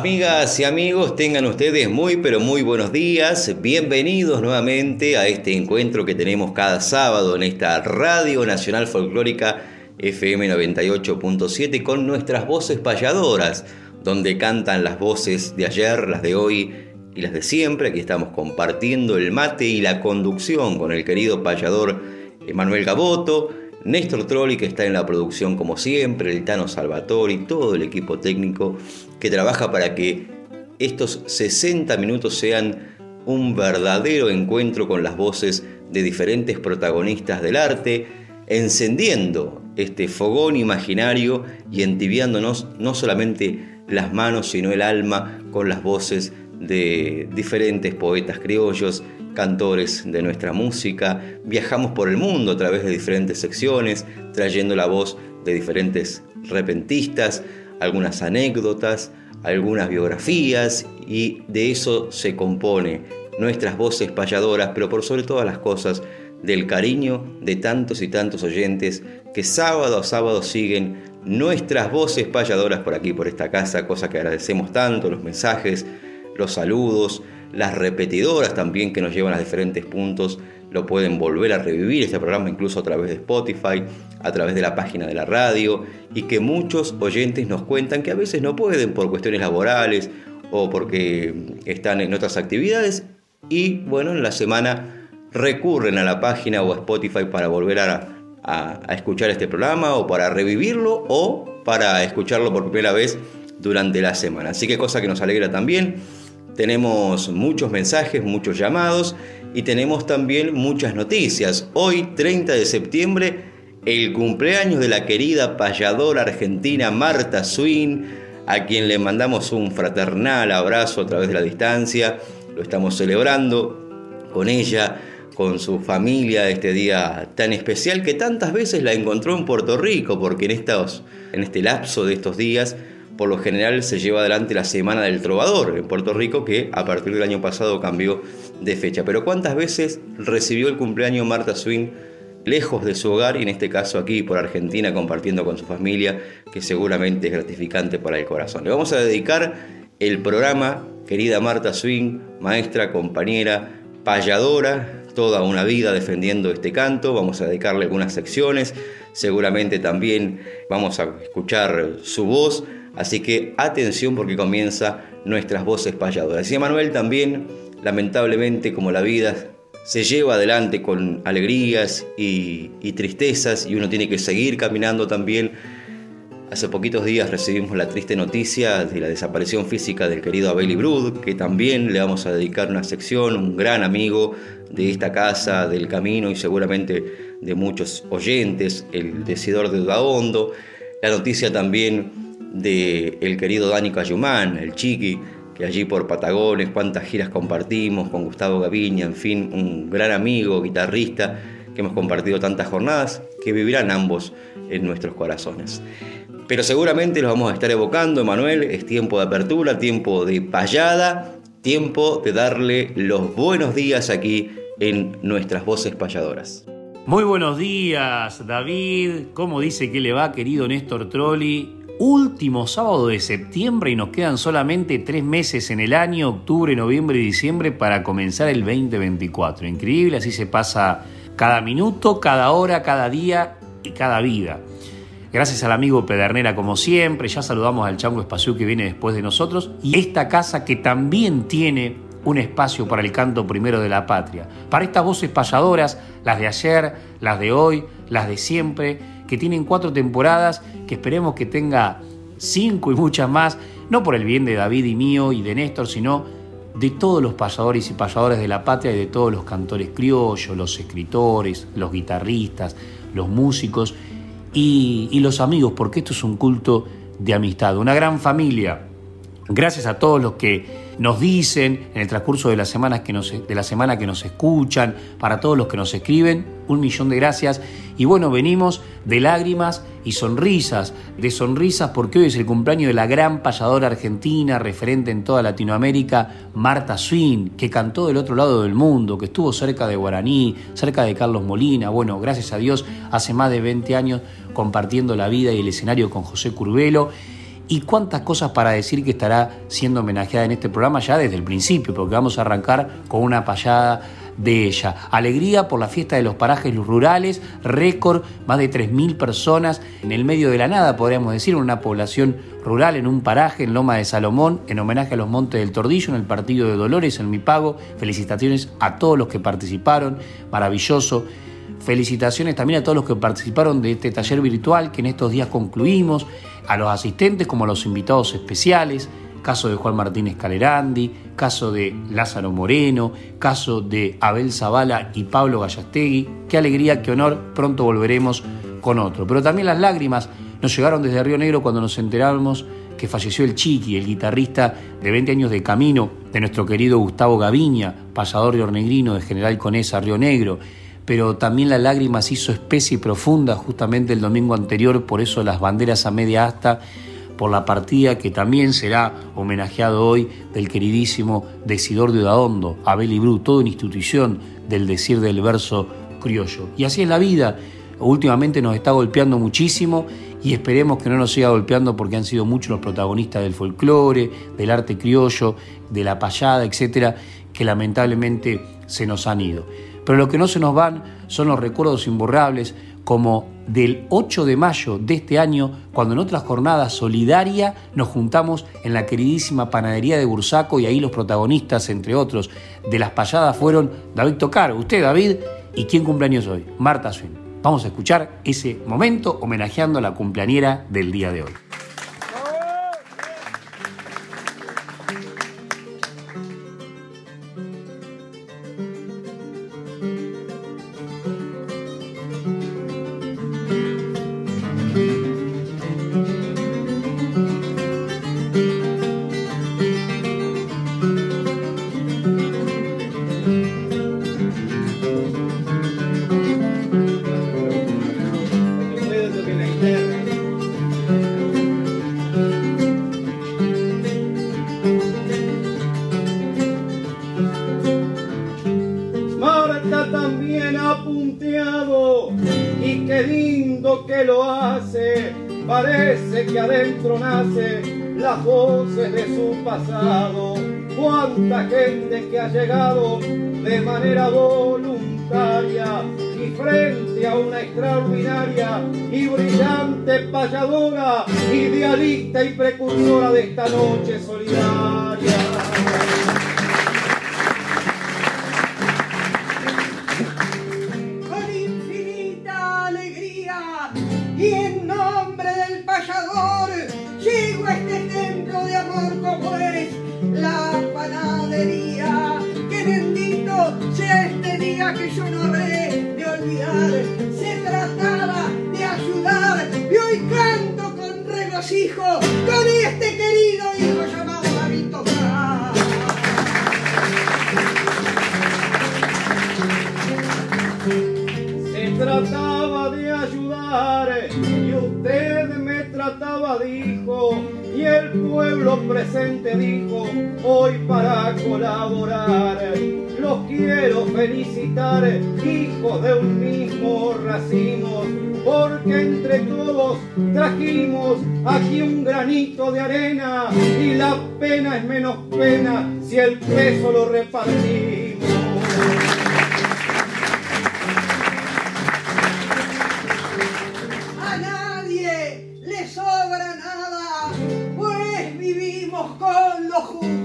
Amigas y amigos, tengan ustedes muy pero muy buenos días. Bienvenidos nuevamente a este encuentro que tenemos cada sábado en esta Radio Nacional Folclórica FM 98.7 con nuestras voces payadoras, donde cantan las voces de ayer, las de hoy y las de siempre. Aquí estamos compartiendo el mate y la conducción con el querido payador Emanuel Gaboto Néstor Trolli, que está en la producción como siempre, el Tano Salvatori, todo el equipo técnico que trabaja para que estos 60 minutos sean un verdadero encuentro con las voces de diferentes protagonistas del arte, encendiendo este fogón imaginario y entibiándonos no solamente las manos, sino el alma con las voces de diferentes poetas criollos, cantores de nuestra música, viajamos por el mundo a través de diferentes secciones, trayendo la voz de diferentes repentistas, algunas anécdotas, algunas biografías y de eso se compone nuestras voces payadoras, pero por sobre todas las cosas del cariño de tantos y tantos oyentes que sábado a sábado siguen nuestras voces payadoras por aquí, por esta casa, cosa que agradecemos tanto, los mensajes, los saludos, las repetidoras también que nos llevan a diferentes puntos lo pueden volver a revivir este programa incluso a través de Spotify, a través de la página de la radio y que muchos oyentes nos cuentan que a veces no pueden por cuestiones laborales o porque están en otras actividades y bueno, en la semana recurren a la página o a Spotify para volver a, a escuchar este programa o para revivirlo o para escucharlo por primera vez durante la semana. Así que cosa que nos alegra también. Tenemos muchos mensajes, muchos llamados y tenemos también muchas noticias. Hoy, 30 de septiembre, el cumpleaños de la querida payadora argentina Marta Swin, a quien le mandamos un fraternal abrazo a través de la distancia. Lo estamos celebrando con ella, con su familia, este día tan especial que tantas veces la encontró en Puerto Rico, porque en, estos, en este lapso de estos días por lo general se lleva adelante la Semana del Trovador en Puerto Rico, que a partir del año pasado cambió de fecha. Pero ¿cuántas veces recibió el cumpleaños Marta Swing lejos de su hogar y en este caso aquí por Argentina compartiendo con su familia, que seguramente es gratificante para el corazón? Le vamos a dedicar el programa, querida Marta Swing, maestra, compañera, payadora, toda una vida defendiendo este canto. Vamos a dedicarle algunas secciones. Seguramente también vamos a escuchar su voz Así que atención porque comienza nuestras voces payadoras. Y Manuel también, lamentablemente, como la vida se lleva adelante con alegrías y, tristezas y uno tiene que seguir caminando también. Hace poquitos días recibimos la triste noticia de la desaparición física del querido Abel Brud, que también le vamos a dedicar una sección, un gran amigo de esta casa, del camino y seguramente de muchos oyentes, el decidor de Dudahondo. La noticia también de el querido Dani Cayumán, el Chiqui, que allí por Patagones, cuántas giras compartimos con Gustavo Gaviña, en fin, un gran amigo, guitarrista, que hemos compartido tantas jornadas, que vivirán ambos en nuestros corazones. Pero seguramente los vamos a estar evocando, Manuel, es tiempo de apertura, tiempo de payada, tiempo de darle los buenos días aquí en nuestras voces payadoras. Muy buenos días, David. ¿Cómo dice que le va, querido Néstor Trolli? Último sábado de septiembre y nos quedan solamente tres meses en el año, octubre, noviembre y diciembre, para comenzar el 2024. Increíble, así se pasa cada minuto, cada hora, cada día y cada vida. Gracias al amigo Pedernera como siempre, ya saludamos al Chango Espacio que viene después de nosotros y esta casa que también tiene un espacio para el canto primero de la patria. Para estas voces payadoras, las de ayer, las de hoy, las de siempre, que tienen cuatro temporadas, que esperemos que tenga cinco y muchas más, no por el bien de David y mío y de Néstor, sino de todos los payadores y payadoras de la patria y de todos los cantores criollos, los escritores, los guitarristas, los músicos y, y los amigos, porque esto es un culto de amistad, una gran familia. Gracias a todos los que nos dicen en el transcurso de las semanas que nos, de la semana que nos escuchan, para todos los que nos escriben, un millón de gracias. Y bueno, venimos de lágrimas y sonrisas, de sonrisas porque hoy es el cumpleaños de la gran payadora argentina, referente en toda Latinoamérica, Marta Swin, que cantó del otro lado del mundo, que estuvo cerca de Guaraní, cerca de Carlos Molina. Bueno, gracias a Dios, hace más de 20 años compartiendo la vida y el escenario con José Curvelo y cuántas cosas para decir que estará siendo homenajeada en este programa ya desde el principio, porque vamos a arrancar con una payada de ella. Alegría por la fiesta de los parajes rurales, récord, más de 3.000 personas en el medio de la nada, podríamos decir, en una población rural, en un paraje en Loma de Salomón, en homenaje a los Montes del Tordillo, en el partido de Dolores, en Mi Pago. Felicitaciones a todos los que participaron, maravilloso. Felicitaciones también a todos los que participaron de este taller virtual que en estos días concluimos a los asistentes como a los invitados especiales, caso de Juan Martínez Calerandi, caso de Lázaro Moreno, caso de Abel Zavala y Pablo Gallastegui. Qué alegría, qué honor, pronto volveremos con otro. Pero también las lágrimas nos llegaron desde Río Negro cuando nos enteramos que falleció el Chiqui, el guitarrista de 20 años de camino de nuestro querido Gustavo Gaviña, pasador de Ornegrino de General Conesa, Río Negro pero también la lágrima se hizo espesa y profunda justamente el domingo anterior, por eso las banderas a media asta, por la partida que también será homenajeado hoy del queridísimo Decidor de Udaondo, Abel Ibru, toda institución del decir del verso criollo. Y así es la vida, últimamente nos está golpeando muchísimo y esperemos que no nos siga golpeando porque han sido muchos los protagonistas del folclore, del arte criollo, de la payada, etcétera, que lamentablemente se nos han ido. Pero lo que no se nos van son los recuerdos imborrables, como del 8 de mayo de este año, cuando en otra jornada solidaria nos juntamos en la queridísima panadería de Bursaco y ahí los protagonistas, entre otros, de las payadas fueron David Tocar, usted David, y quién cumpleaños hoy, Marta Swin. Vamos a escuchar ese momento homenajeando a la cumpleañera del día de hoy. chegar. Con este querido hijo llamado David Tocar. Se trataba de ayudar y usted me trataba de hijo y el pueblo presente dijo hoy para colaborar los quiero felicitar, hijos de un mismo racimo, porque entre todos trajimos aquí un granito de arena y la pena es menos pena si el peso lo repartimos. A nadie le sobra nada, pues vivimos con los justos.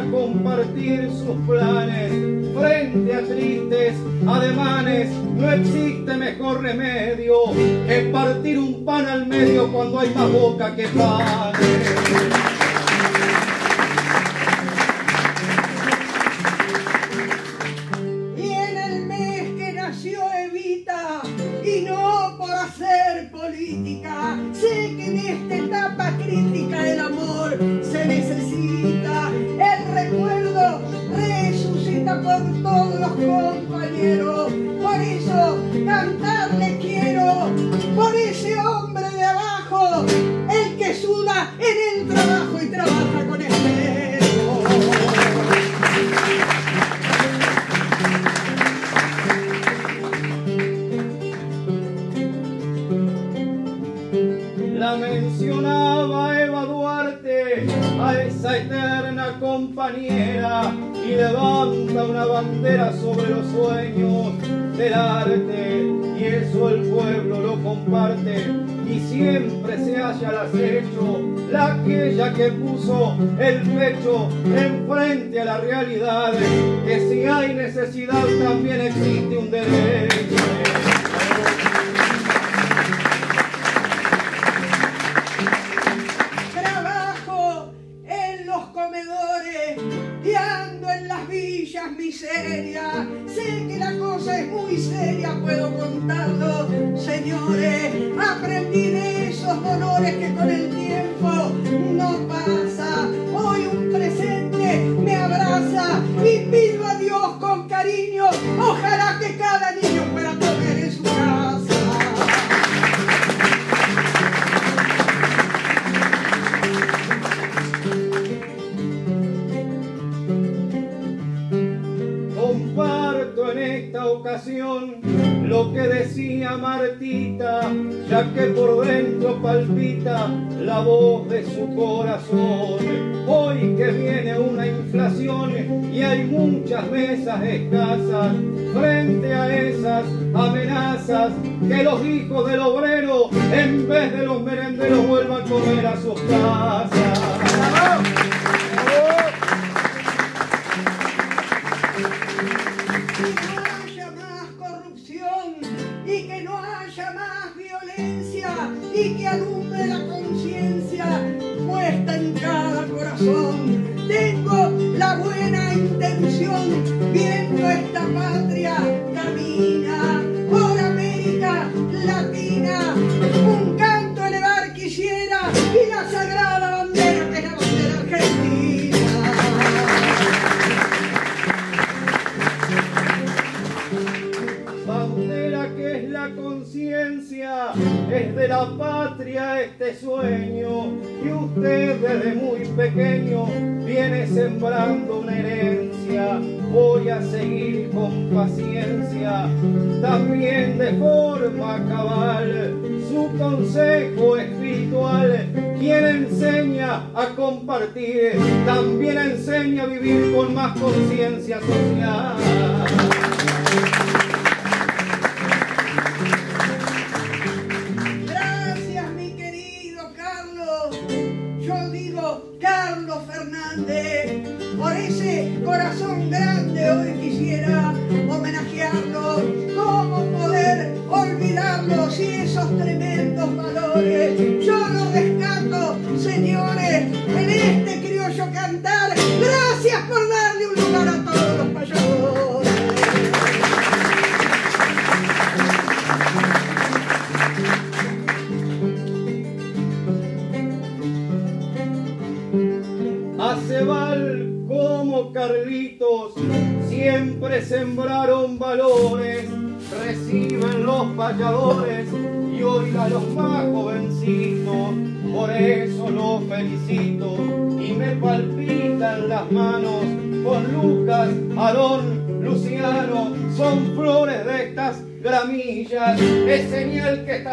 compartir sus planes. Frente a tristes ademanes, no existe mejor remedio que partir un pan al medio cuando hay más boca que pan. 금액 줘. la voz de su corazón. Hoy que viene una inflación y hay muchas mesas escasas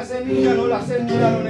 semilla no la sembraron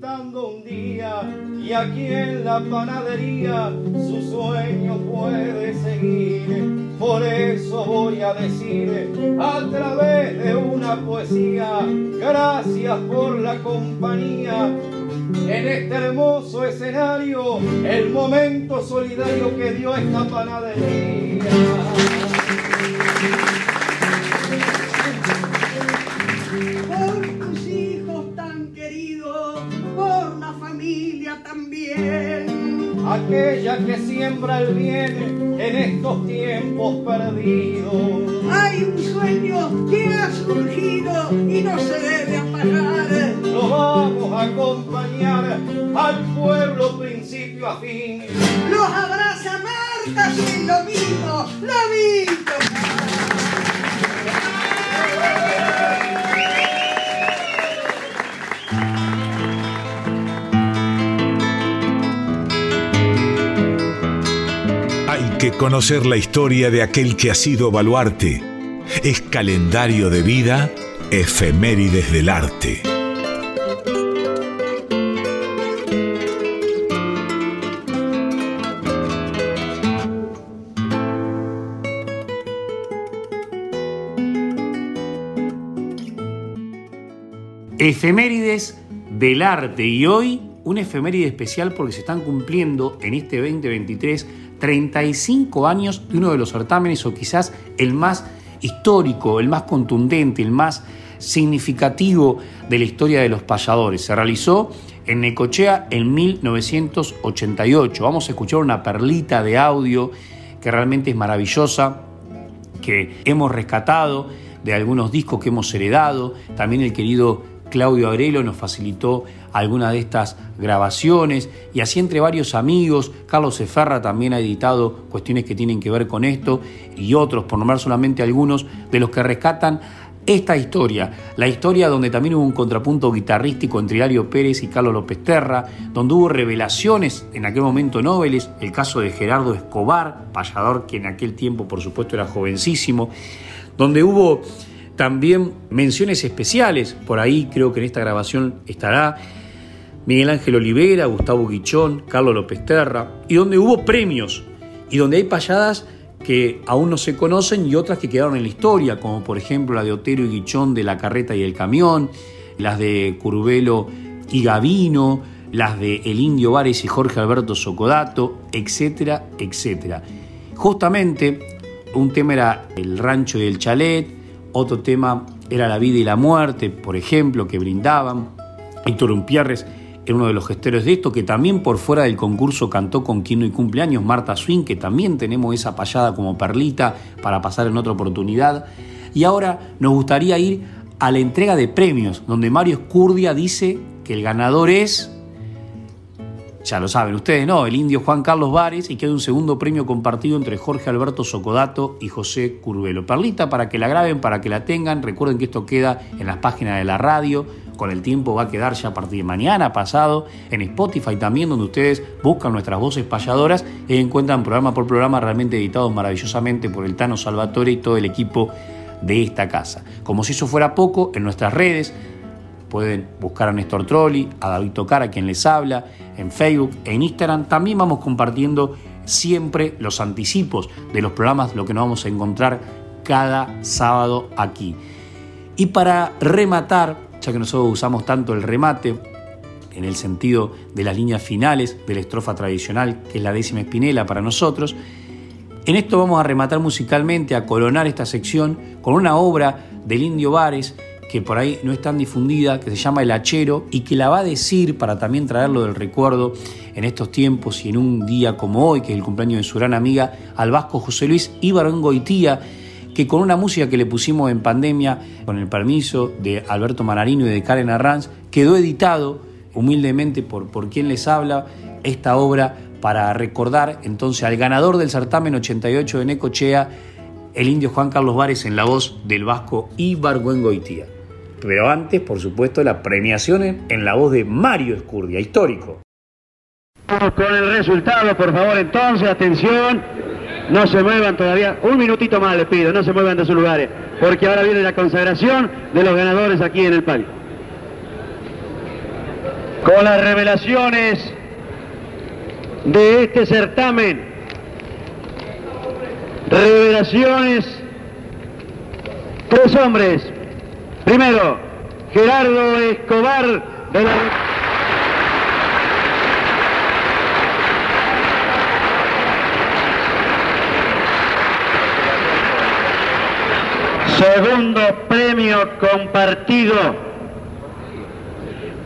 un día y aquí en la panadería su sueño puede seguir. Por eso voy a decir a través de una poesía, gracias por la compañía. En este hermoso escenario, el momento solidario que dio esta panadería. Aquella que siembra el bien en estos tiempos perdidos. Hay un sueño que ha surgido y no se debe apagar. Lo vamos a acompañar al pueblo principio a fin. Los abraza Marta y lo mismo, lo mismo. Conocer la historia de aquel que ha sido baluarte. Es calendario de vida, efemérides del arte. Efemérides del arte y hoy un efeméride especial porque se están cumpliendo en este 2023 35 años de uno de los certámenes o quizás el más histórico, el más contundente, el más significativo de la historia de los payadores. Se realizó en Necochea en 1988. Vamos a escuchar una perlita de audio que realmente es maravillosa, que hemos rescatado de algunos discos que hemos heredado. También el querido Claudio Aurelo nos facilitó algunas de estas grabaciones. Y así entre varios amigos, Carlos Eferra también ha editado cuestiones que tienen que ver con esto y otros, por nombrar solamente algunos, de los que rescatan esta historia, la historia donde también hubo un contrapunto guitarrístico entre Hilario Pérez y Carlos López Terra, donde hubo revelaciones en aquel momento noveles, el caso de Gerardo Escobar, payador que en aquel tiempo por supuesto era jovencísimo, donde hubo también menciones especiales, por ahí creo que en esta grabación estará Miguel Ángel Olivera, Gustavo Guichón, Carlos López Terra, y donde hubo premios, y donde hay payadas que aún no se conocen y otras que quedaron en la historia, como por ejemplo la de Otero y Guichón de La Carreta y el Camión, las de Curvelo y Gavino, las de El Indio Vares y Jorge Alberto Socodato, etcétera, etcétera. Justamente un tema era el rancho y el chalet, otro tema era la vida y la muerte, por ejemplo, que brindaban. Héctor Umpierres era uno de los gestores de esto, que también por fuera del concurso cantó con quien no hay cumpleaños, Marta Swing, que también tenemos esa payada como perlita para pasar en otra oportunidad. Y ahora nos gustaría ir a la entrega de premios, donde Mario Escurdia dice que el ganador es ya lo saben ustedes, ¿no? El indio Juan Carlos Vares y queda un segundo premio compartido entre Jorge Alberto Socodato y José Curvelo. Perlita para que la graben, para que la tengan. Recuerden que esto queda en las páginas de la radio. Con el tiempo va a quedar ya a partir de mañana pasado en Spotify también, donde ustedes buscan nuestras voces payadoras y encuentran programa por programa realmente editados maravillosamente por el Tano Salvatore y todo el equipo de esta casa. Como si eso fuera poco, en nuestras redes pueden buscar a Néstor Trolli, a David Tocar, a quien les habla, en Facebook, en Instagram. También vamos compartiendo siempre los anticipos de los programas, lo que nos vamos a encontrar cada sábado aquí. Y para rematar, ya que nosotros usamos tanto el remate, en el sentido de las líneas finales de la estrofa tradicional, que es la décima espinela para nosotros, en esto vamos a rematar musicalmente, a coronar esta sección con una obra del Indio Vares que por ahí no es tan difundida, que se llama El Hachero y que la va a decir para también traerlo del recuerdo en estos tiempos y en un día como hoy, que es el cumpleaños de su gran amiga, al vasco José Luis Goitía, que con una música que le pusimos en pandemia, con el permiso de Alberto Manarino y de Karen Arranz, quedó editado humildemente por, por quien les habla esta obra para recordar entonces al ganador del certamen 88 de Necochea, el indio Juan Carlos Vares en la voz del vasco Goitía. Pero antes, por supuesto, la premiación en la voz de Mario Escurdia, histórico. Con el resultado, por favor, entonces, atención. No se muevan todavía. Un minutito más les pido, no se muevan de sus lugares. Porque ahora viene la consagración de los ganadores aquí en el palio. Con las revelaciones de este certamen. Revelaciones. Tres hombres. Primero, Gerardo Escobar de la... Segundo premio compartido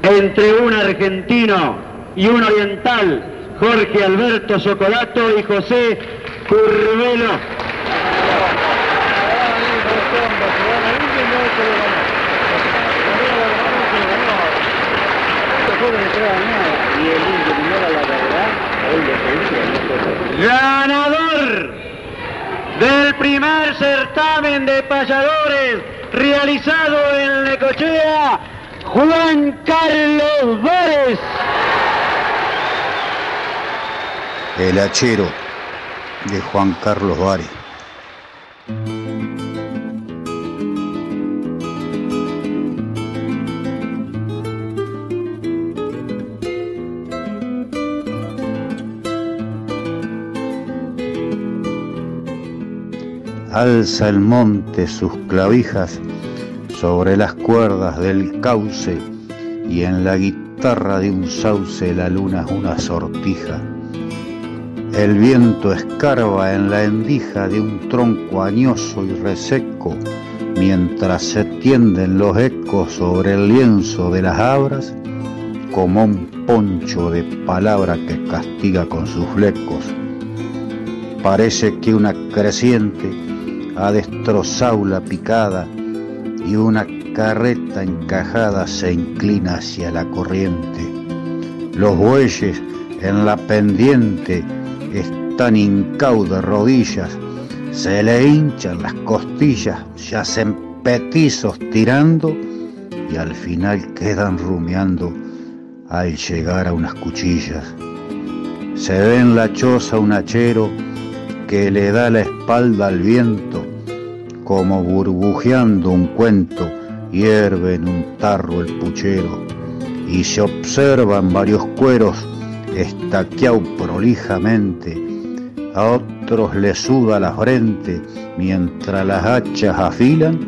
entre un argentino y un oriental, Jorge Alberto Socolato y José Curvelo. Ganador del primer certamen de payadores realizado en Necochea, Juan Carlos Várez. El hachero de Juan Carlos Várez. Alza el monte sus clavijas sobre las cuerdas del cauce y en la guitarra de un sauce la luna es una sortija. El viento escarba en la endija de un tronco añoso y reseco mientras se tienden los ecos sobre el lienzo de las abras como un poncho de palabra que castiga con sus flecos. Parece que una creciente ha destrozado la picada y una carreta encajada se inclina hacia la corriente. Los bueyes en la pendiente están hincados de rodillas, se le hinchan las costillas, ya yacen petizos tirando y al final quedan rumiando al llegar a unas cuchillas. Se ve en la choza un hachero que le da la espalda al viento, como burbujeando un cuento, hierve en un tarro el puchero, y se observan varios cueros estaqueados prolijamente, a otros le suda la frente mientras las hachas afilan,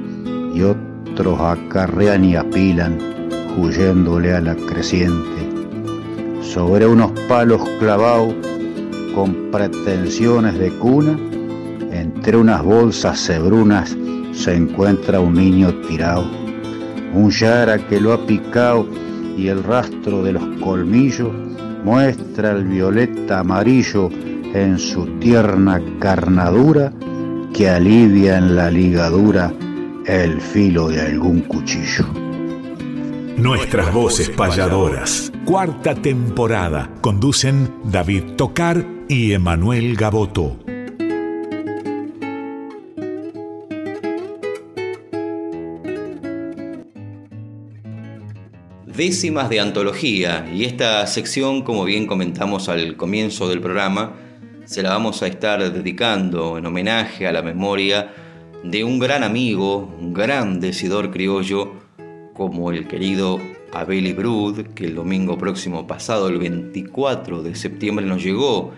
y otros acarrean y apilan, huyéndole a la creciente. Sobre unos palos clavados, con pretensiones de cuna, entre unas bolsas cebrunas se encuentra un niño tirado, un yara que lo ha picado y el rastro de los colmillos muestra el violeta amarillo en su tierna carnadura que alivia en la ligadura el filo de algún cuchillo. Nuestras voces payadoras. Cuarta temporada. Conducen David Tocar y Emanuel Gaboto. Décimas de antología y esta sección, como bien comentamos al comienzo del programa, se la vamos a estar dedicando en homenaje a la memoria de un gran amigo, un gran decidor criollo, como el querido Abel Brud, que el domingo próximo pasado, el 24 de septiembre, nos llegó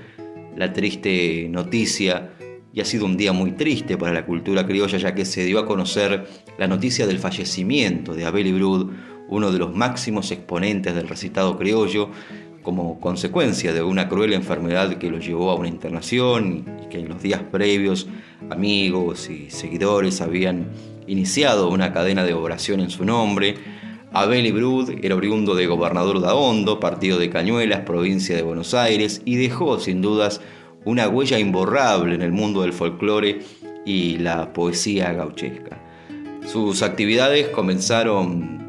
la triste noticia y ha sido un día muy triste para la cultura criolla ya que se dio a conocer la noticia del fallecimiento de Abel Ibrud, uno de los máximos exponentes del recitado criollo, como consecuencia de una cruel enfermedad que lo llevó a una internación y que en los días previos amigos y seguidores habían iniciado una cadena de oración en su nombre. Abel Ibrud era oriundo de Gobernador Daondo, partido de Cañuelas, provincia de Buenos Aires, y dejó sin dudas una huella imborrable en el mundo del folclore y la poesía gauchesca. Sus actividades comenzaron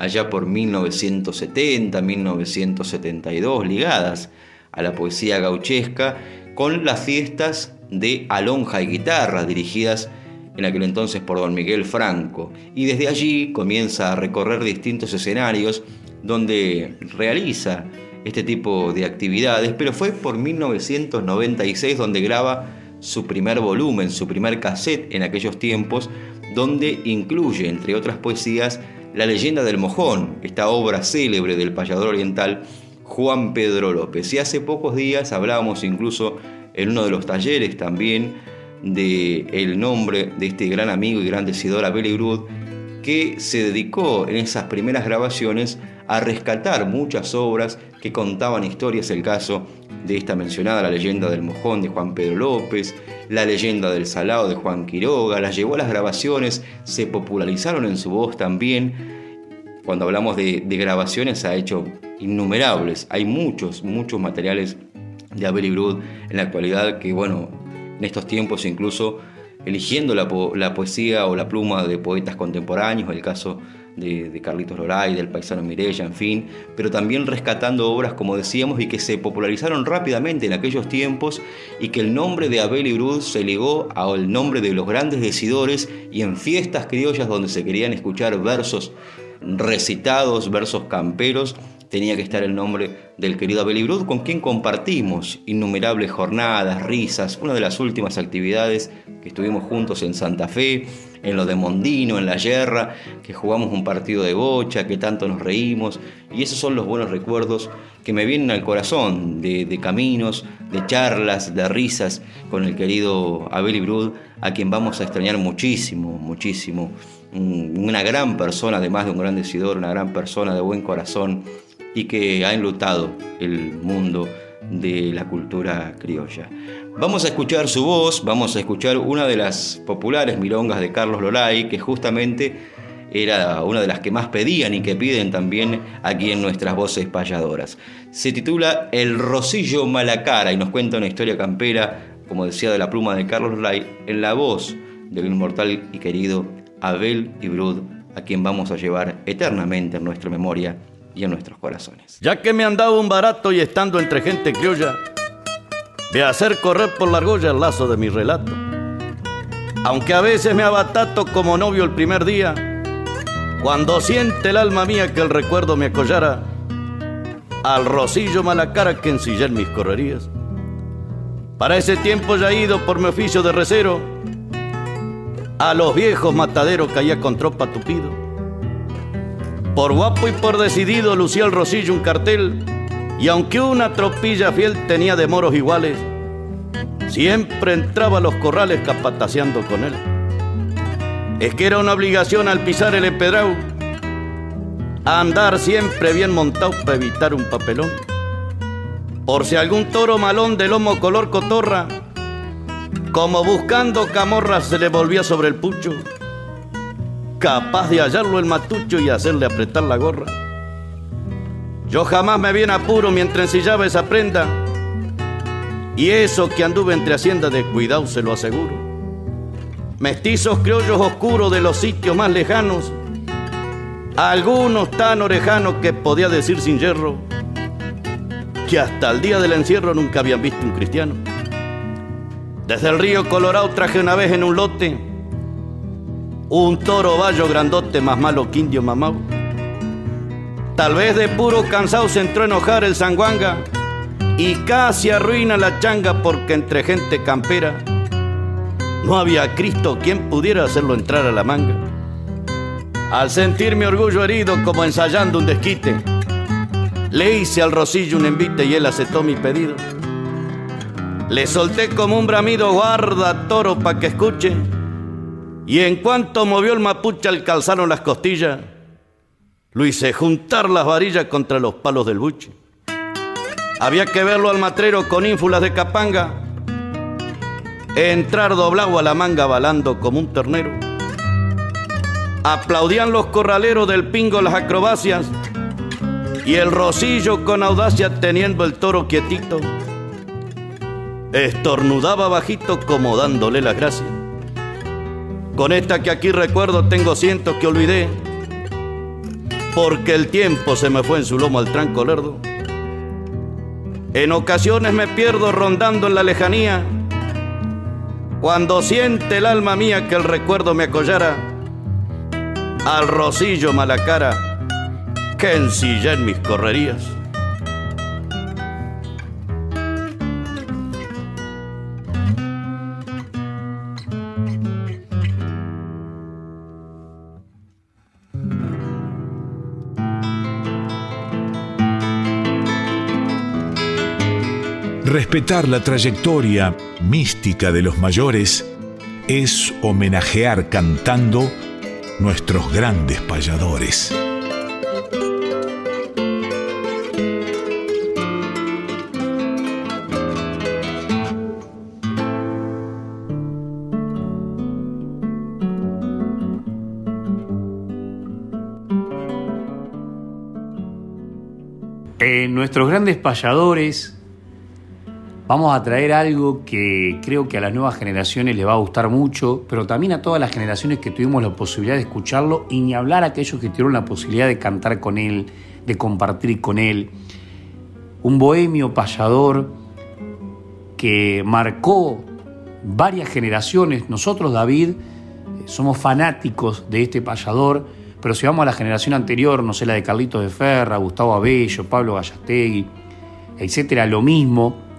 allá por 1970, 1972, ligadas a la poesía gauchesca, con las fiestas de Alonja y Guitarra, dirigidas en aquel entonces por don Miguel Franco, y desde allí comienza a recorrer distintos escenarios donde realiza este tipo de actividades, pero fue por 1996 donde graba su primer volumen, su primer cassette en aquellos tiempos, donde incluye, entre otras poesías, La leyenda del mojón, esta obra célebre del payador oriental Juan Pedro López. Y hace pocos días hablábamos incluso en uno de los talleres también de el nombre de este gran amigo y gran decidor Abel Grud, que se dedicó en esas primeras grabaciones a rescatar muchas obras que contaban historias, el caso de esta mencionada, la leyenda del mojón de Juan Pedro López, la leyenda del salado de Juan Quiroga, las llevó a las grabaciones, se popularizaron en su voz también. Cuando hablamos de, grabaciones ha hecho innumerables, hay muchos, muchos materiales de Abel Brud en la actualidad que, bueno, en estos tiempos incluso eligiendo la, poesía o la pluma de poetas contemporáneos, el caso Carlitos Loray, del paisano Mirella, en fin, pero también rescatando obras, como decíamos, y que se popularizaron rápidamente en aquellos tiempos y que el nombre de Abel Ibrud se ligó al nombre de los grandes decidores y en fiestas criollas donde se querían escuchar versos recitados, versos camperos, tenía que estar el nombre del querido Abel Ibrud, con quien compartimos innumerables jornadas, risas, una de las últimas actividades que estuvimos juntos en Santa Fe, en lo de Mondino, en la Yerra, que jugamos un partido de bocha, que tanto nos reímos, y esos son los buenos recuerdos que me vienen al corazón, de, caminos, de charlas, de risas con el querido Abel Ibrud, a quien vamos a extrañar muchísimo, muchísimo. Una gran persona, además de un gran decidor, una gran persona de buen corazón y que ha enlutado el mundo de la cultura criolla. Vamos a escuchar su voz, vamos a escuchar una de las populares milongas de Carlos Loray, que justamente era una de las que más pedían y que piden también aquí en nuestras voces payadoras. Se titula El Rosillo Malacara y nos cuenta una historia campera, como decía, de la pluma de Carlos Loray, en la voz del inmortal y querido Abel Ibrud, a quien vamos a llevar eternamente en nuestra memoria nuestros corazones. Ya que me han dado un barato y estando entre gente criolla, de hacer correr por la argolla el lazo de mi relato. Aunque a veces me abatato como novio el primer día, cuando siente el alma mía que el recuerdo me acollara, al rosillo mala cara que ensillé en mis correrías. Para ese tiempo ya ido por mi oficio de recero, a los viejos mataderos caía con tropa tupido por guapo y por decidido lucía el Rosillo un cartel, y aunque una tropilla fiel tenía de moros iguales, siempre entraba a los corrales capataceando con él. Es que era una obligación al pisar el empedrado, andar siempre bien montado para evitar un papelón. Por si algún toro malón de lomo color cotorra, como buscando camorra se le volvía sobre el pucho, capaz de hallarlo el matucho y hacerle apretar la gorra. Yo jamás me vi en apuro mientras ensillaba esa prenda, y eso que anduve entre hacienda de cuidado se lo aseguro. Mestizos criollos oscuros de los sitios más lejanos, algunos tan orejanos que podía decir sin hierro, que hasta el día del encierro nunca habían visto un cristiano. Desde el río Colorado traje una vez en un lote un toro vallo grandote más malo que indio mamau. Tal vez de puro cansado se entró a enojar el sanguanga y casi arruina la changa porque entre gente campera no había Cristo quien pudiera hacerlo entrar a la manga. Al sentir mi orgullo herido como ensayando un desquite, le hice al rosillo un envite y él aceptó mi pedido. Le solté como un bramido, guarda toro pa' que escuche. Y en cuanto movió el mapuche al calzaron las costillas, lo hice juntar las varillas contra los palos del buche. Había que verlo al matrero con ínfulas de capanga, entrar doblado a la manga balando como un ternero. Aplaudían los corraleros del pingo las acrobacias y el rosillo con audacia teniendo el toro quietito. Estornudaba bajito como dándole las gracias. Con esta que aquí recuerdo tengo cientos que olvidé, porque el tiempo se me fue en su lomo al tranco lerdo. En ocasiones me pierdo rondando en la lejanía, cuando siente el alma mía que el recuerdo me acollara, al rosillo mala cara que ensilla en mis correrías. Respetar la trayectoria mística de los mayores es homenajear cantando nuestros grandes payadores. Nuestros grandes payadores vamos a traer algo que creo que a las nuevas generaciones les va a gustar mucho, pero también a todas las generaciones que tuvimos la posibilidad de escucharlo y ni hablar a aquellos que tuvieron la posibilidad de cantar con él, de compartir con él. Un bohemio payador que marcó varias generaciones. Nosotros, David, somos fanáticos de este payador, pero si vamos a la generación anterior, no sé, la de Carlitos de Ferra, Gustavo Abello, Pablo Gallastegui, etcétera, lo mismo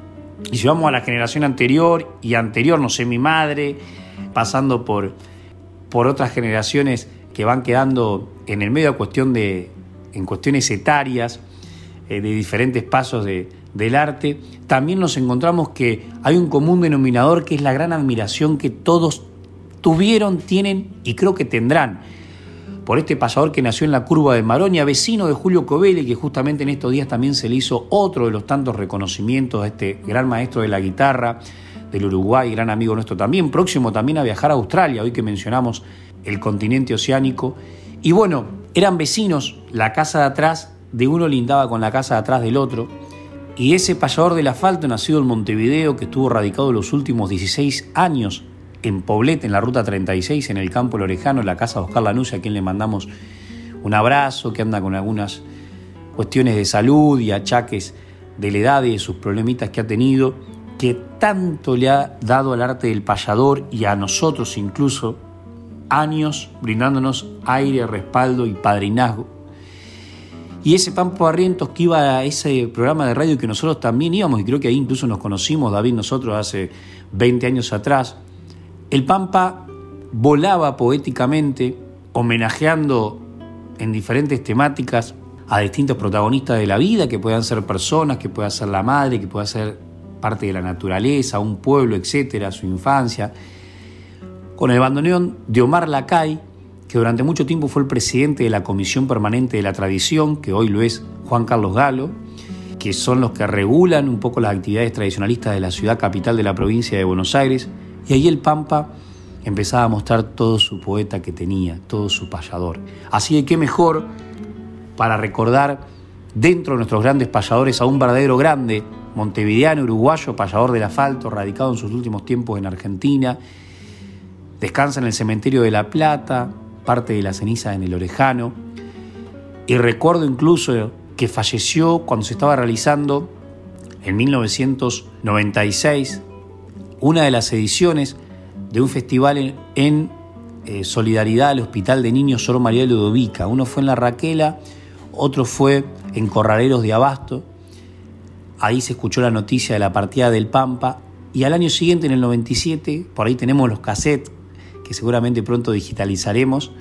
y si vamos a la generación anterior y anterior, no sé, mi madre, pasando por, por otras generaciones que van quedando en el medio de cuestión de, en cuestiones etarias, eh, de diferentes pasos de, del arte, también nos encontramos que hay un común denominador que es la gran admiración que todos tuvieron, tienen y creo que tendrán por este pasador que nació en la curva de Maroña, vecino de Julio Covelli, que justamente en estos días también se le hizo otro de los tantos reconocimientos a este gran maestro de la guitarra del Uruguay, gran amigo nuestro también, próximo también a viajar a Australia, hoy que mencionamos el continente oceánico. Y bueno, eran vecinos, la casa de atrás de uno lindaba con la casa de atrás del otro, y ese payador del asfalto nacido en Montevideo, que estuvo radicado los últimos 16 años en Poblete, en la ruta 36, en el campo Lorejano, en la casa de Oscar Lanusse, a quien le mandamos un abrazo, que anda con algunas cuestiones de salud y achaques de la edad y de sus problemitas que ha tenido, que tanto le ha dado al arte del payador y a nosotros incluso años brindándonos aire, respaldo y padrinazgo. Y ese Pampo Barrientos que iba a ese programa de radio que nosotros también íbamos, y creo que ahí incluso nos conocimos, David, nosotros hace 20 años atrás, el Pampa volaba poéticamente, homenajeando en diferentes temáticas a distintos protagonistas de la vida, que puedan ser personas, que pueda ser la madre, que pueda ser parte de la naturaleza, un pueblo, etcétera, su infancia. Con el bandoneón de Omar Lacay, que durante mucho tiempo fue el presidente de la Comisión Permanente de la Tradición, que hoy lo es Juan Carlos Galo, que son los que regulan un poco las actividades tradicionalistas de la ciudad capital de la provincia de Buenos Aires, y ahí el Pampa empezaba a mostrar todo su poeta que tenía, todo su payador. Así que qué mejor para recordar dentro de nuestros grandes payadores a un verdadero grande, montevideano, uruguayo, payador del asfalto, radicado en sus últimos tiempos en Argentina. Descansa en el cementerio de La Plata, parte de la ceniza en el Orejano. Y recuerdo incluso que falleció cuando se estaba realizando en 1996 una de las ediciones de un festival en, eh, solidaridad al Hospital de Niños Sor María Ludovica. Uno fue en La Raquela, otro fue en Corraleros de Abasto. Ahí se escuchó la noticia de la partida del Pampa. Y al año siguiente, en el 97, por ahí tenemos los cassettes que seguramente pronto digitalizaremos.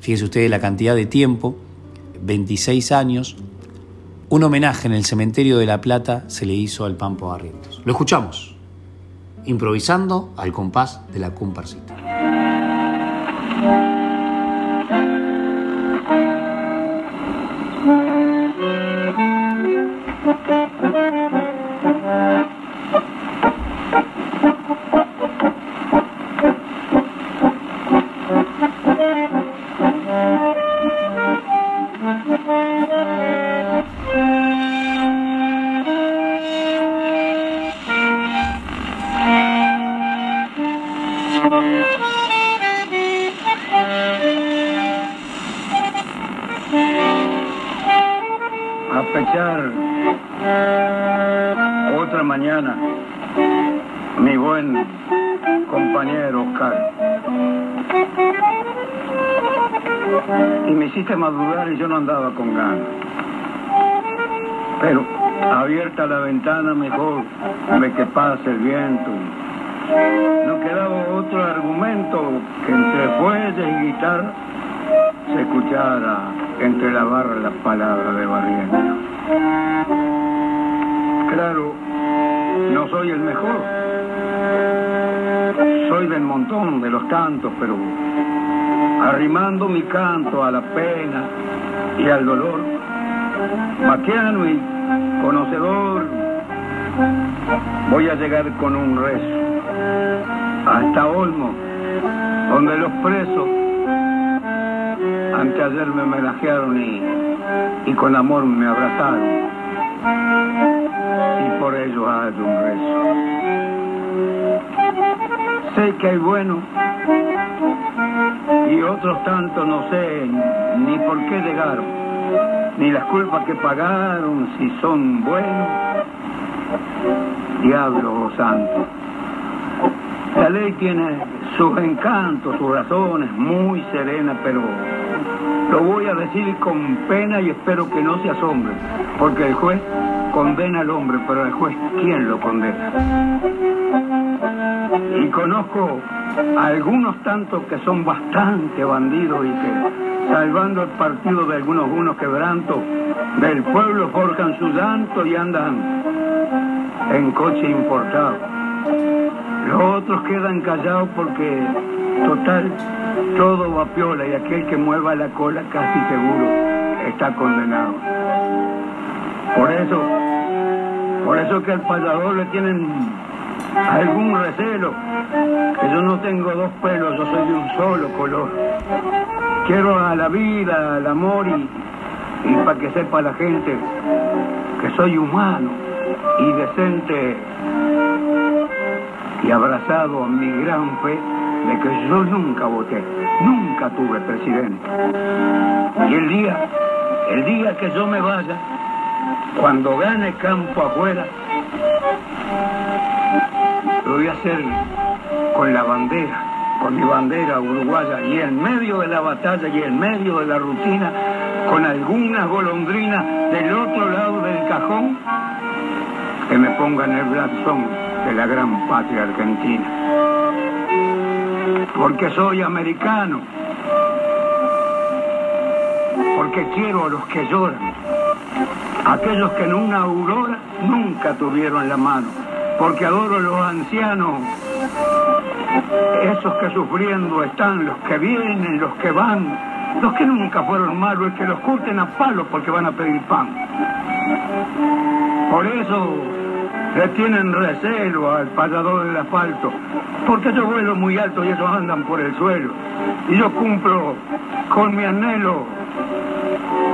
Fíjense ustedes la cantidad de tiempo, 26 años. Un homenaje en el cementerio de La Plata se le hizo al Pampa Barrientos. Lo escuchamos. Improvisando al compás de la comparsita. Escuchara entre la barra las palabras de Barriento. Claro, no soy el mejor. Soy del montón, de los tantos, pero arrimando mi canto a la pena y al dolor, maquiano y conocedor voy a llegar con un rezo hasta Olmo, donde los presos anteayer me homenajearon y, y con amor me abrazaron. Y por ello hay un rezo. Sé que hay bueno y otros tantos no sé ni por qué llegaron, ni las culpas que pagaron, si son buenos diablo santo. La ley tiene sus encantos, sus razones, muy serena, pero lo voy a decir con pena y espero que no se asombre, porque el juez condena al hombre, pero el juez, ¿quién lo condena? Y conozco a algunos tantos que son bastante bandidos y que, salvando el partido de algunos unos quebrantos, del pueblo forjan su llanto y andan en coche importado. Los otros quedan callados porque, total, todo va piola y aquel que mueva la cola casi seguro está condenado. Por eso, por eso que al payador le tienen algún recelo, que yo no tengo dos pelos, yo soy de un solo color. Quiero a la vida, al amor y, y para que sepa la gente que soy humano y decente y abrazado a mi gran fe de que yo nunca voté, nunca tuve presidente. Y el día, el día que yo me vaya, cuando gane campo afuera, lo voy a hacer con la bandera, con mi bandera uruguaya, y en medio de la batalla y en medio de la rutina, con algunas golondrinas del otro lado del cajón, que me pongan el blasón de la gran patria argentina. Porque soy americano. Porque quiero a los que lloran. Aquellos que en una aurora nunca tuvieron la mano. Porque adoro a los ancianos. Esos que sufriendo están, los que vienen, los que van, los que nunca fueron malos, que los curten a palos porque van a pedir pan. Por eso le tienen recelo al pasador del asfalto, porque yo vuelo muy alto y ellos andan por el suelo. Y yo cumplo con mi anhelo,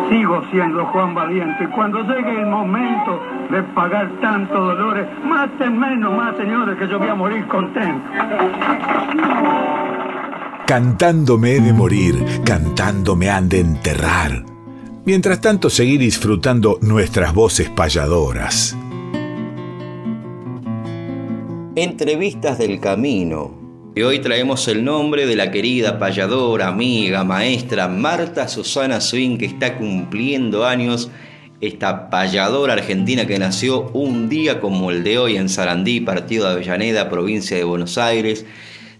sigo siendo Juan Valiente. Cuando llegue el momento de pagar tantos dolores, maten menos más, señores, que yo voy a morir contento. Cantándome he de morir, cantándome han de enterrar. Mientras tanto, seguir disfrutando nuestras voces payadoras. Entrevistas del Camino. Y hoy traemos el nombre de la querida payadora, amiga, maestra Marta Susana Swing, que está cumpliendo años. Esta payadora argentina que nació un día como el de hoy en Sarandí, partido de Avellaneda, provincia de Buenos Aires,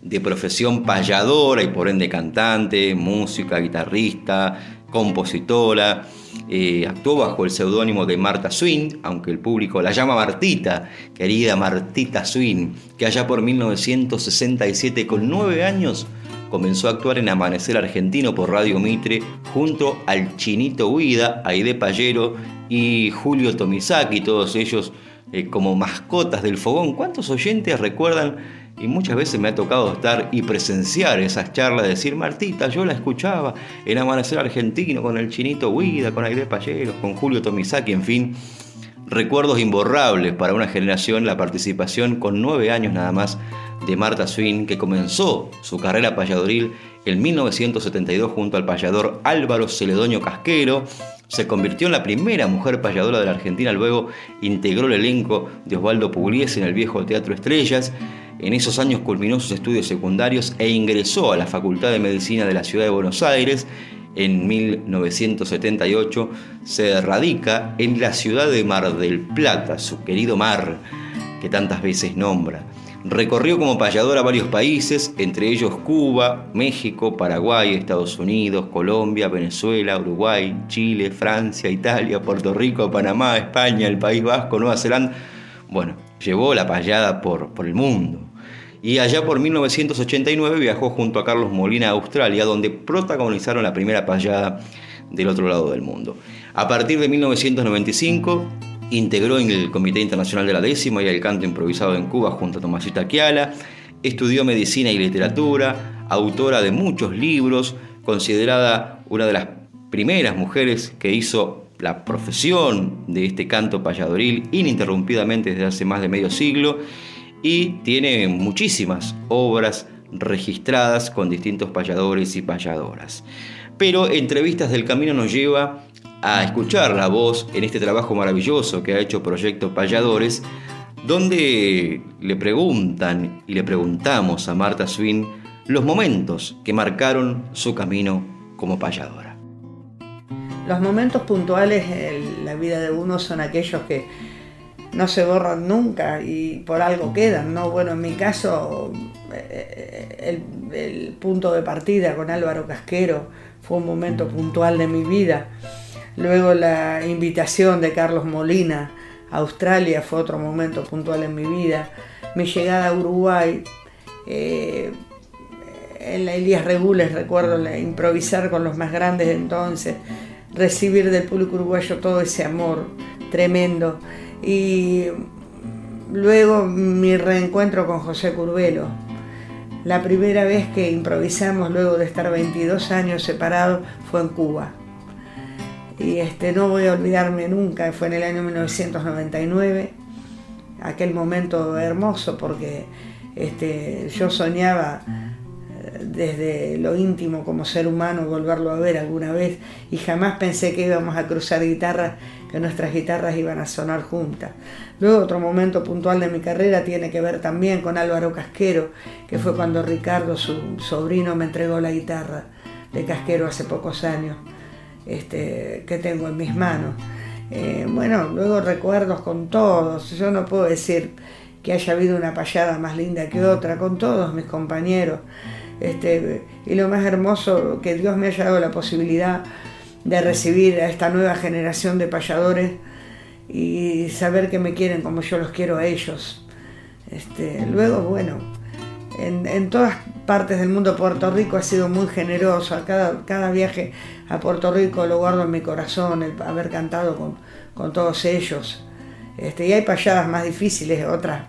de profesión payadora y por ende cantante, música, guitarrista, compositora eh, actuó bajo el seudónimo de Marta Swin, aunque el público la llama Martita, querida Martita Swin, que allá por 1967, con nueve años, comenzó a actuar en Amanecer Argentino por Radio Mitre junto al Chinito Huida, Aide Pallero y Julio Tomizaki, todos ellos eh, como mascotas del fogón. ¿Cuántos oyentes recuerdan? Y muchas veces me ha tocado estar y presenciar esas charlas, decir, Martita, yo la escuchaba en Amanecer Argentino con el Chinito Huida, con Aide Pallero, con Julio Tomizaki, en fin. Recuerdos imborrables para una generación, la participación con nueve años nada más de Marta Swin, que comenzó su carrera payadoril en 1972 junto al payador Álvaro Celedonio Casquero. Se convirtió en la primera mujer payadora de la Argentina, luego integró el elenco de Osvaldo Pugliese en el viejo Teatro Estrellas. En esos años culminó sus estudios secundarios e ingresó a la Facultad de Medicina de la Ciudad de Buenos Aires. En 1978 se radica en la ciudad de Mar del Plata, su querido mar que tantas veces nombra. Recorrió como payador a varios países, entre ellos Cuba, México, Paraguay, Estados Unidos, Colombia, Venezuela, Uruguay, Chile, Francia, Italia, Puerto Rico, Panamá, España, el País Vasco, Nueva Zelanda. Bueno, llevó la payada por, por el mundo. Y allá por 1989 viajó junto a Carlos Molina a Australia, donde protagonizaron la primera payada del otro lado del mundo. A partir de 1995 Integró en el Comité Internacional de la Décima y el canto improvisado en Cuba junto a Tomasita Kiala. Estudió medicina y literatura, autora de muchos libros, considerada una de las primeras mujeres que hizo la profesión de este canto payadoril ininterrumpidamente desde hace más de medio siglo y tiene muchísimas obras registradas con distintos payadores y payadoras. Pero Entrevistas del Camino nos lleva a escuchar la voz en este trabajo maravilloso que ha hecho Proyecto Payadores, donde le preguntan y le preguntamos a Marta Swin los momentos que marcaron su camino como payadora. Los momentos puntuales en la vida de uno son aquellos que no se borran nunca y por algo quedan, ¿no? Bueno, en mi caso, eh, el, el punto de partida con Álvaro Casquero fue un momento puntual de mi vida Luego la invitación de Carlos Molina a Australia fue otro momento puntual en mi vida. Mi llegada a Uruguay, eh, en la Elías Regules recuerdo improvisar con los más grandes entonces, recibir del público uruguayo todo ese amor tremendo. Y luego mi reencuentro con José Curvelo. La primera vez que improvisamos luego de estar 22 años separados fue en Cuba y este, no voy a olvidarme nunca, fue en el año 1999, aquel momento hermoso porque este, yo soñaba eh, desde lo íntimo como ser humano volverlo a ver alguna vez y jamás pensé que íbamos a cruzar guitarras, nuestras guitarras iban a sonar juntas. Luego otro momento puntual de mi carrera tiene que ver también con Álvaro Casquero, que fue cuando Ricardo, su sobrino, me entregó la guitarra de Casquero hace pocos años este, que tengo en mis manos. Eh, bueno, luego recuerdos con todos. Yo no puedo decir que haya habido una payada más linda que otra, con todos mis compañeros. Este, y lo más hermoso, que Dios me haya dado la posibilidad de recibir a esta nueva generación de payadores y saber que me quieren como yo los quiero a ellos. Este, luego, bueno, en, todas partes del mundo Puerto Rico ha sido muy generoso. Cada, cada viaje a Puerto Rico lo guardo en mi corazón, el haber cantado con, con todos ellos. Este, y hay payadas más difíciles, otras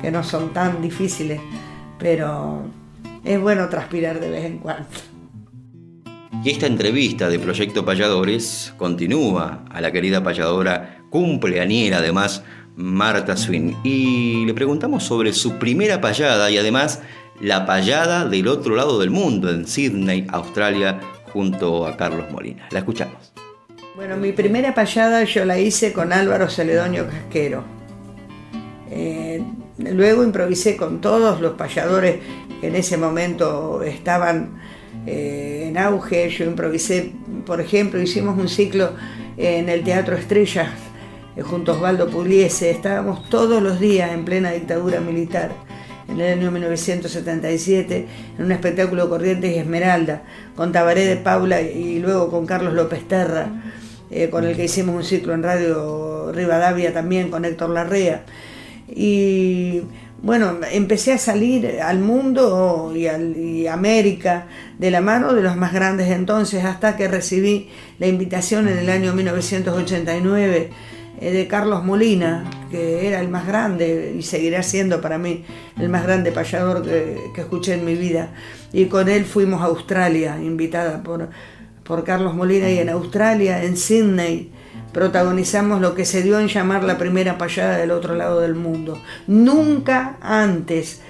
que no son tan difíciles, pero es bueno transpirar de vez en cuando. Y esta entrevista de Proyecto Payadores continúa a la querida payadora cumpleañera además Marta Swin. Y le preguntamos sobre su primera payada y además la payada del otro lado del mundo, en Sydney, Australia, junto a Carlos Molina. La escuchamos. Bueno, mi primera payada yo la hice con Álvaro Celedonio Casquero. Eh, luego improvisé con todos los payadores que en ese momento estaban eh, en auge. Yo improvisé, por ejemplo, hicimos un ciclo en el Teatro Estrellas eh, junto a Osvaldo Pugliese. Estábamos todos los días en plena dictadura militar en el año 1977 en un espectáculo Corrientes y Esmeralda con Tabaré de Paula y luego con Carlos López Terra. eh, con el que hicimos un ciclo en Radio Rivadavia también con Héctor Larrea. Y bueno, empecé a salir al mundo y, a América de la mano de los más grandes entonces, hasta que recibí la invitación en el año 1989 eh, de Carlos Molina, que era el más grande y seguirá siendo para mí el más grande payador que, que escuché en mi vida. Y con él fuimos a Australia, invitada por, por Carlos Molina, y en Australia, en Sydney, protagonizamos lo que se dio en llamar la primera payada del otro lado del mundo. Nunca antes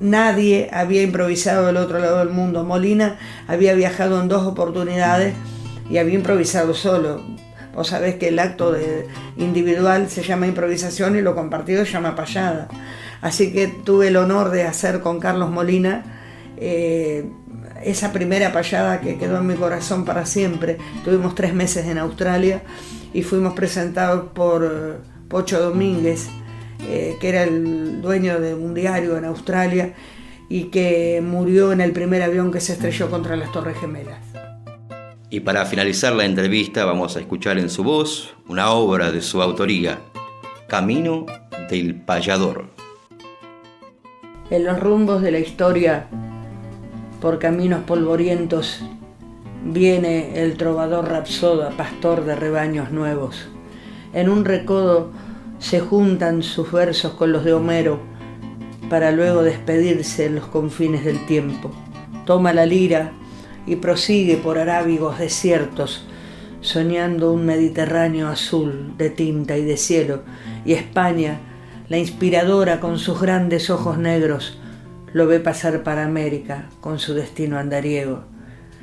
nadie había improvisado del otro lado del mundo. Molina había viajado en dos oportunidades y había improvisado solo. Vos sabés que el acto individual se llama improvisación y lo compartido se llama payada. Así que tuve el honor de hacer con Carlos Molina eh, esa primera payada que quedó en mi corazón para siempre. Tuvimos tres meses en Australia y fuimos presentados por eh, Pocho Domínguez, eh, que era el dueño de un diario en Australia y que murió en el primer avión que se estrelló contra las Torres Gemelas. Y para finalizar la entrevista vamos a escuchar en su voz una obra de su autoría, Camino del Payador. En los rumbos de la historia por caminos polvorientos viene el trovador rapsoda, pastor de rebaños nuevos. En un recodo se juntan sus versos con los de Homero para luego despedirse en los confines del tiempo. Toma la lira y prosigue por arábigos desiertos, soñando un Mediterráneo azul de tinta y de cielo, y España, la inspiradora con sus grandes ojos negros, lo ve pasar para América con su destino andariego.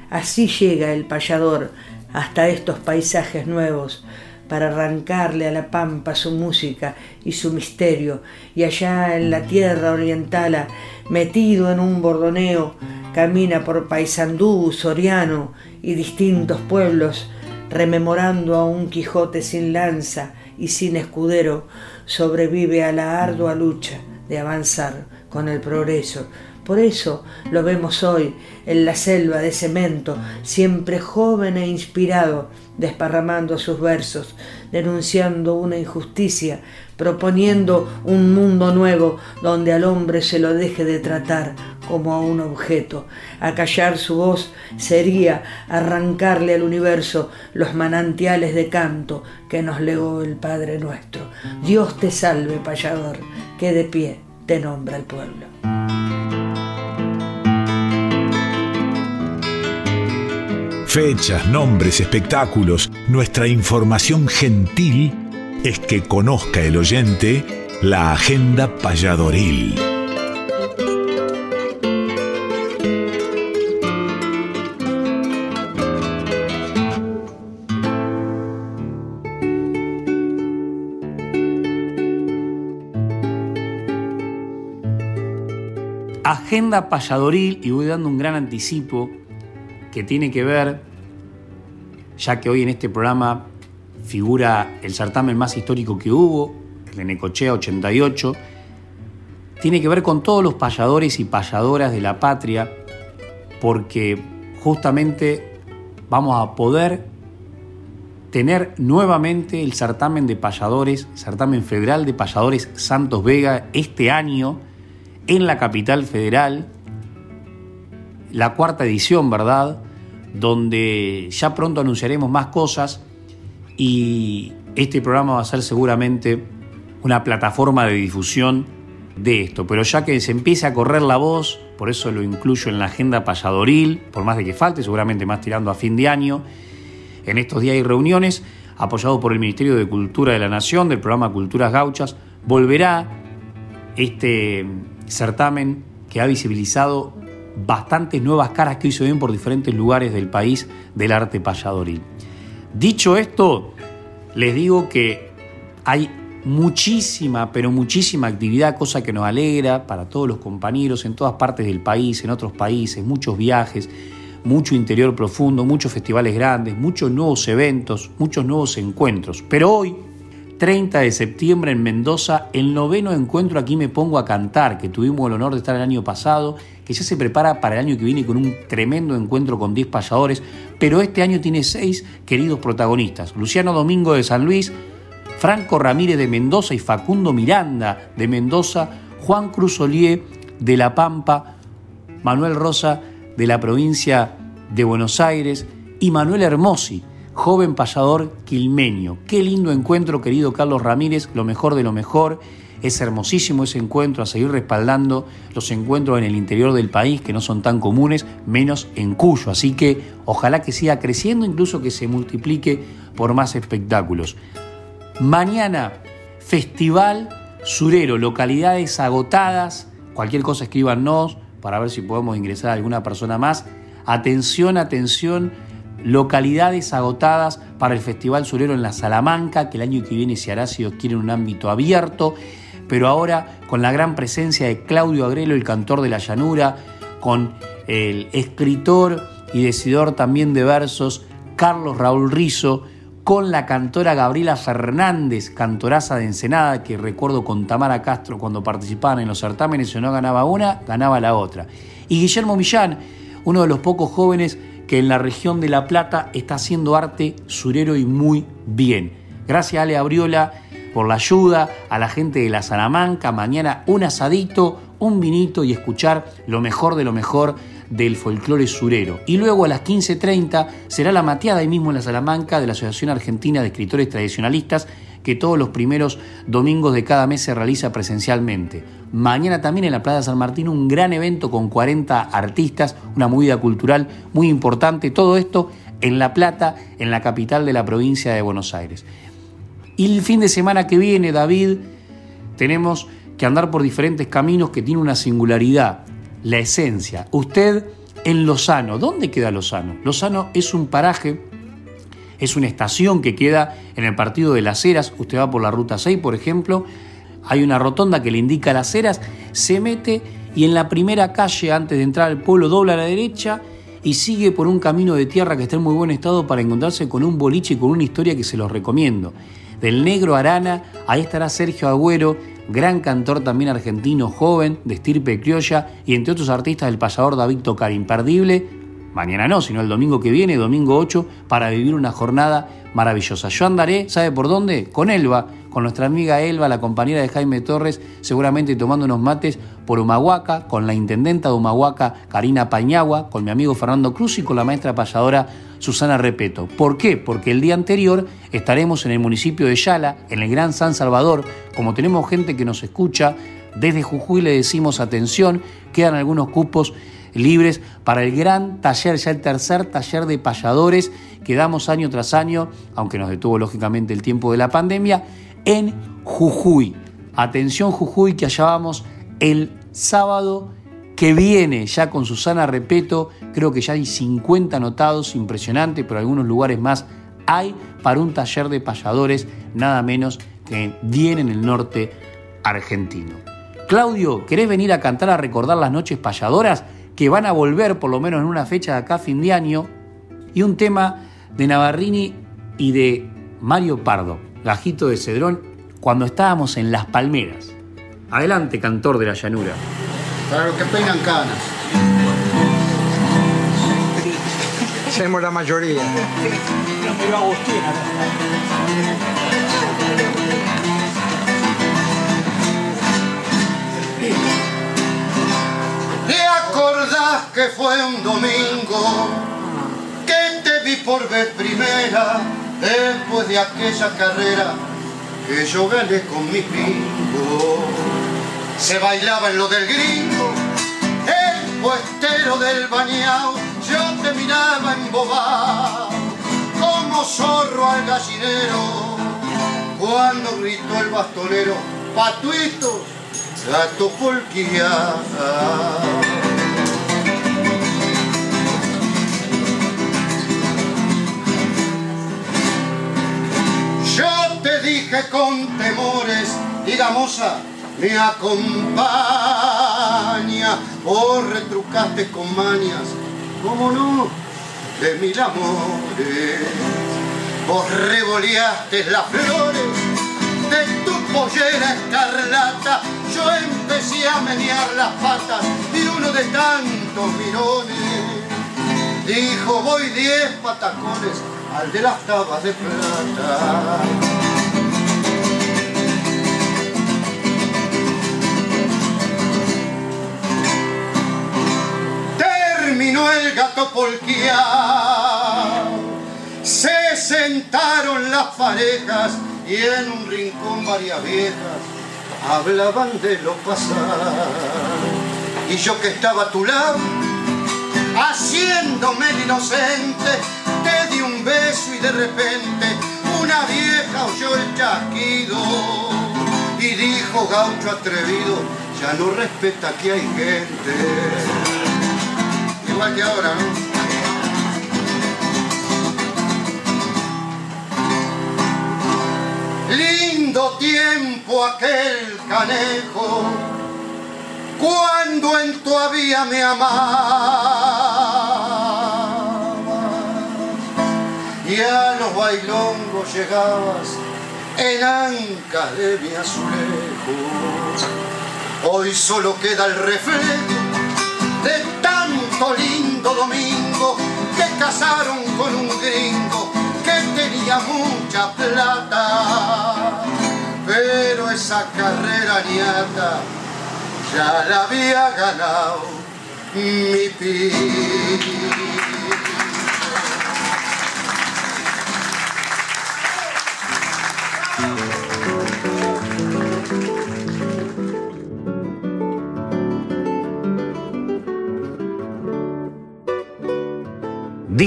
Así llega el payador hasta estos paisajes nuevos para arrancarle a la pampa su música y su misterio, y allá en la tierra oriental, metido en un bordoneo, camina por Paysandú, Soriano y distintos pueblos, rememorando a un Quijote sin lanza y sin escudero, sobrevive a la ardua lucha de avanzar con el progreso. Por eso lo vemos hoy en la selva de cemento, siempre joven e inspirado, desparramando sus versos, denunciando una injusticia, proponiendo un mundo nuevo donde al hombre se lo deje de tratar como a un objeto. Acallar su voz sería arrancarle al universo los manantiales de canto que nos legó el Padre nuestro. Dios te salve, payador, que de pie te nombra el pueblo. Fechas, nombres, espectáculos, nuestra información gentil es que conozca el oyente la agenda payadoril. Agenda payadoril y voy dando un gran anticipo que tiene que ver, ya que hoy en este programa figura el certamen más histórico que hubo, el de Necochea 88, tiene que ver con todos los payadores y payadoras de la patria, porque justamente vamos a poder tener nuevamente el certamen de payadores, certamen federal de payadores Santos Vega este año, en la capital federal, la cuarta edición, ¿verdad? Donde ya pronto anunciaremos más cosas y este programa va a ser seguramente una plataforma de difusión de esto. Pero ya que se empiece a correr la voz, por eso lo incluyo en la agenda payadoril, por más de que falte, seguramente más tirando a fin de año. En estos días hay reuniones, apoyado por el Ministerio de Cultura de la Nación, del programa Culturas Gauchas, volverá este certamen que ha visibilizado bastantes nuevas caras que hoy se ven por diferentes lugares del país del arte payadoril. Dicho esto, les digo que hay muchísima, pero muchísima actividad, cosa que nos alegra para todos los compañeros en todas partes del país, en otros países, muchos viajes, mucho interior profundo, muchos festivales grandes, muchos nuevos eventos, muchos nuevos encuentros. Pero hoy 30 de septiembre en Mendoza, el noveno encuentro Aquí me pongo a cantar, que tuvimos el honor de estar el año pasado, que ya se prepara para el año que viene con un tremendo encuentro con 10 payadores, pero este año tiene seis queridos protagonistas. Luciano Domingo de San Luis, Franco Ramírez de Mendoza y Facundo Miranda de Mendoza, Juan Cruz Olié de La Pampa, Manuel Rosa de la provincia de Buenos Aires y Manuel Hermosi joven payador quilmeño. Qué lindo encuentro, querido Carlos Ramírez, lo mejor de lo mejor. Es hermosísimo ese encuentro, a seguir respaldando los encuentros en el interior del país que no son tan comunes, menos en Cuyo. Así que ojalá que siga creciendo, incluso que se multiplique por más espectáculos. Mañana, Festival Surero, localidades agotadas. Cualquier cosa escríbanos para ver si podemos ingresar a alguna persona más. Atención, atención localidades agotadas para el Festival Surero en la Salamanca, que el año que viene se hará, si Dios quiere, en un ámbito abierto, pero ahora con la gran presencia de Claudio Agrelo, el cantor de la llanura, con el escritor y decidor también de versos Carlos Raúl Rizo, con la cantora Gabriela Fernández, cantoraza de Ensenada, que recuerdo con Tamara Castro cuando participaban en los certámenes, si no ganaba una, ganaba la otra. Y Guillermo Millán, uno de los pocos jóvenes que en la región de La Plata está haciendo arte surero y muy bien. Gracias Ale Abriola por la ayuda, a la gente de la Salamanca. Mañana un asadito, un vinito y escuchar lo mejor de lo mejor del folclore surero. Y luego a las 15.30 será la mateada ahí mismo en la Salamanca de la Asociación Argentina de Escritores Tradicionalistas que todos los primeros domingos de cada mes se realiza presencialmente. Mañana también en la Plaza San Martín un gran evento con 40 artistas, una movida cultural muy importante, todo esto en La Plata, en la capital de la provincia de Buenos Aires. Y el fin de semana que viene, David, tenemos que andar por diferentes caminos que tienen una singularidad, la esencia. Usted en Lozano, ¿dónde queda Lozano? Lozano es un paraje es una estación que queda en el partido de Las Heras. Usted va por la ruta 6, por ejemplo, hay una rotonda que le indica Las Heras, se mete y en la primera calle, antes de entrar al pueblo, dobla a la derecha y sigue por un camino de tierra que está en muy buen estado para encontrarse con un boliche y con una historia que se los recomiendo. Del Negro Arana, ahí estará Sergio Agüero, gran cantor también argentino, joven, de estirpe criolla, y entre otros artistas del pasador David Tocar, imperdible, mañana no, sino el domingo que viene, domingo 8, para vivir una jornada maravillosa. Yo andaré, ¿sabe por dónde? Con Elba, con nuestra amiga Elba, la compañera de Jaime Torres, seguramente tomando unos mates por Humahuaca, con la intendenta de Humahuaca, Karina Pañagua, con mi amigo Fernando Cruz y con la maestra payadora Susana Repeto. ¿Por qué? Porque el día anterior estaremos en el municipio de Yala, en el Gran San Salvador, como tenemos gente que nos escucha, desde Jujuy le decimos atención, quedan algunos cupos libres para el gran taller, ya el tercer taller de payadores que damos año tras año, aunque nos detuvo lógicamente el tiempo de la pandemia, en Jujuy. Atención Jujuy, que allá vamos el sábado que viene, ya con Susana Repeto, creo que ya hay 50 anotados, impresionante, pero algunos lugares más hay para un taller de payadores, nada menos que viene en el norte argentino. Claudio, ¿querés venir a cantar a recordar las noches payadoras? Que van a volver por lo menos en una fecha de acá fin de año, y un tema de Navarrini y de Mario Pardo, Gajito de Cedrón, cuando estábamos en Las Palmeras. Adelante, cantor de la llanura. Para los que peinan canas. Somos la mayoría. Acordás que fue un domingo que te vi por vez primera después de aquella carrera que yo gané con mi pingo? Se bailaba en lo del gringo, el puestero del bañao, yo te miraba embobado como zorro al gallinero cuando gritó el bastonero, patuitos, gato polquilla. Dije con temores, digamos me acompaña, o retrucaste con mañas, como no, de mil amores, vos revoleaste las flores de tu pollera escarlata, yo empecé a menear las patas y uno de tantos mirones. Dijo voy diez patacones al de las tabas de plata. Terminó el gato polqueado, se sentaron las parejas y en un rincón varias viejas hablaban de lo pasado. Y yo que estaba a tu lado, haciéndome el inocente, te di un beso y de repente una vieja oyó el chasquido y dijo gaucho atrevido, ya no respeta que hay gente. Lindo tiempo aquel canejo, cuando en todavía me amaba. Y a los bailongos llegabas en ancas de mi azulejo. Hoy solo queda el reflejo casaron con un gringo que tenía mucha plata, pero esa carrera niata ya la había ganado mi pi.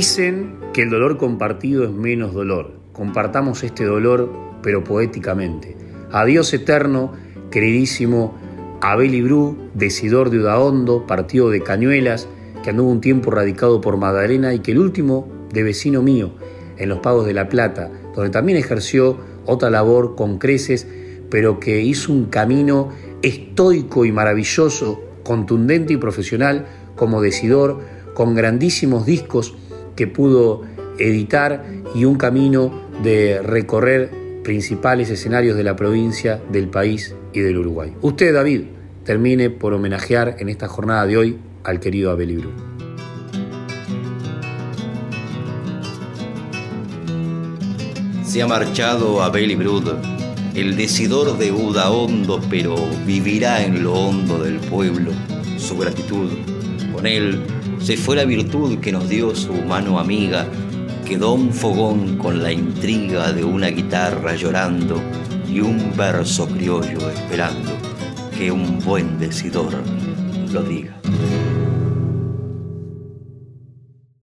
Dicen que el dolor compartido es menos dolor. Compartamos este dolor, pero poéticamente. Adiós eterno, queridísimo Abel Ibrú, decidor de Udaondo, partido de Cañuelas, que anduvo un tiempo radicado por Magdalena y que el último de vecino mío, en los Pagos de la Plata, donde también ejerció otra labor con creces, pero que hizo un camino estoico y maravilloso, contundente y profesional como decidor, con grandísimos discos que pudo editar y un camino de recorrer principales escenarios de la provincia, del país y del Uruguay. Usted, David, termine por homenajear en esta jornada de hoy al querido Abel Ibrú. Se ha marchado Abel Ibrud, el decidor de Uda hondo, pero vivirá en lo hondo del pueblo su gratitud. Con él se fue la virtud que nos dio su mano amiga, quedó un fogón con la intriga de una guitarra llorando y un verso criollo esperando que un buen decidor lo diga.